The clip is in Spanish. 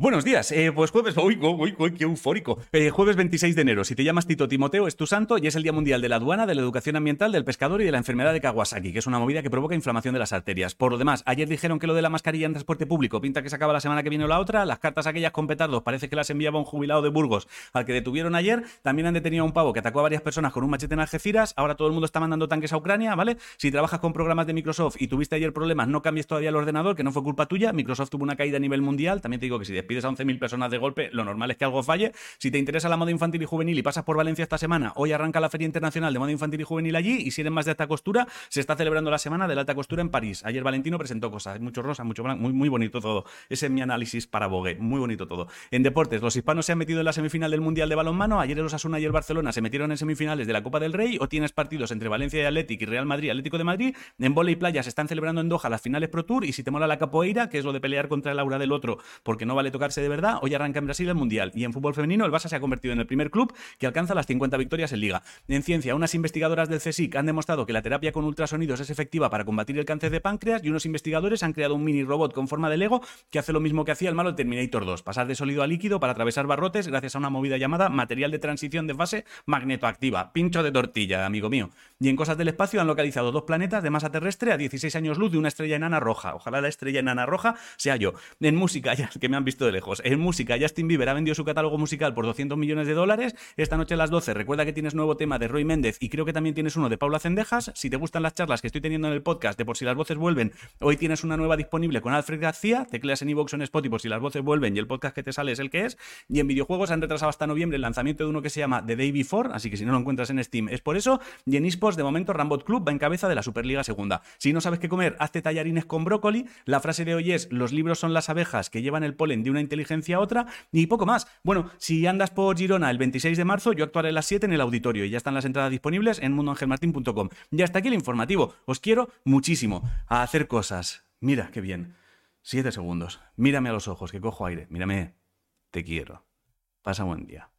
Buenos días, eh, pues jueves, uy, uy, uy, qué eufórico. Eh, jueves 26 de enero, si te llamas Tito Timoteo, es tu santo y es el Día Mundial de la Aduana, de la Educación Ambiental, del Pescador y de la enfermedad de Kawasaki, que es una movida que provoca inflamación de las arterias. Por lo demás, ayer dijeron que lo de la mascarilla en transporte público pinta que se acaba la semana que viene o la otra, las cartas aquellas con petardos parece que las enviaba un jubilado de Burgos al que detuvieron ayer, también han detenido a un pavo que atacó a varias personas con un machete en Algeciras, ahora todo el mundo está mandando tanques a Ucrania, ¿vale? Si trabajas con programas de Microsoft y tuviste ayer problemas, no cambies todavía el ordenador, que no fue culpa tuya, Microsoft tuvo una caída a nivel mundial, también te digo que si despides a 11.000 personas de golpe, lo normal es que algo falle. Si te interesa la moda infantil y juvenil y pasas por Valencia esta semana, hoy arranca la Feria Internacional de Moda Infantil y Juvenil allí y si eres más de alta costura, se está celebrando la semana de la alta costura en París. Ayer Valentino presentó cosas, mucho rosa, mucho blanco, muy, bonito todo. Ese es mi análisis para Bogue, muy bonito todo. En deportes, los hispanos se han metido en la semifinal del Mundial de Balonmano, ayer el Osasuna y el Barcelona se metieron en semifinales de la Copa del Rey, o tienes partidos entre Valencia y Atlético y Real Madrid, Atlético de Madrid, en bola y playa se están celebrando en Doha las finales Pro Tour y si te mola la capoeira, que es lo de pelear contra el aura del otro, porque no vale tocarse de verdad, hoy arranca en Brasil el Mundial y en fútbol femenino, el Barça se ha convertido en el primer club que alcanza las 50 victorias en Liga. En ciencia, unas investigadoras del CSIC han demostrado que la terapia con ultrasonidos es efectiva para combatir el cáncer de páncreas y unos investigadores han creado un mini robot con forma de Lego que hace lo mismo que hacía el malo Terminator 2, pasar de sólido a líquido para atravesar barrotes gracias a una movida llamada material de transición de fase magnetoactiva. Pincho de tortilla, amigo mío. Y en cosas del espacio han localizado dos planetas de masa terrestre a 16 años luz de una estrella enana roja. Ojalá la estrella enana roja sea yo. En música, ya que me han visto lejos. En música, Justin Bieber ha vendido su catálogo musical por 200 millones de dólares. Esta noche a las 12 recuerda que tienes nuevo tema de Roy Méndez y creo que también tienes uno de Paula Cendejas. Si te gustan las charlas que estoy teniendo en el podcast de por si las voces vuelven, hoy tienes una nueva disponible con Alfred García. Tecleas en iVoox en Spotify por si las voces vuelven y el podcast que te sale es el que es. Y en videojuegos han retrasado hasta noviembre el lanzamiento de uno que se llama The Day Before, así que si no lo encuentras en Steam es por eso. Y en eSports de momento Rambot Club va en cabeza de la Superliga Segunda. Si no sabes qué comer, hazte tallarines con brócoli. La frase de hoy es, los libros son las abejas que llevan el polen de una inteligencia otra y poco más. Bueno, si andas por Girona el 26 de marzo, yo actuaré a las 7 en el auditorio y ya están las entradas disponibles en mundoangelmartin.com. Y hasta aquí el informativo. Os quiero muchísimo a hacer cosas. Mira, qué bien. Siete segundos. Mírame a los ojos, que cojo aire. Mírame. Te quiero. Pasa buen día.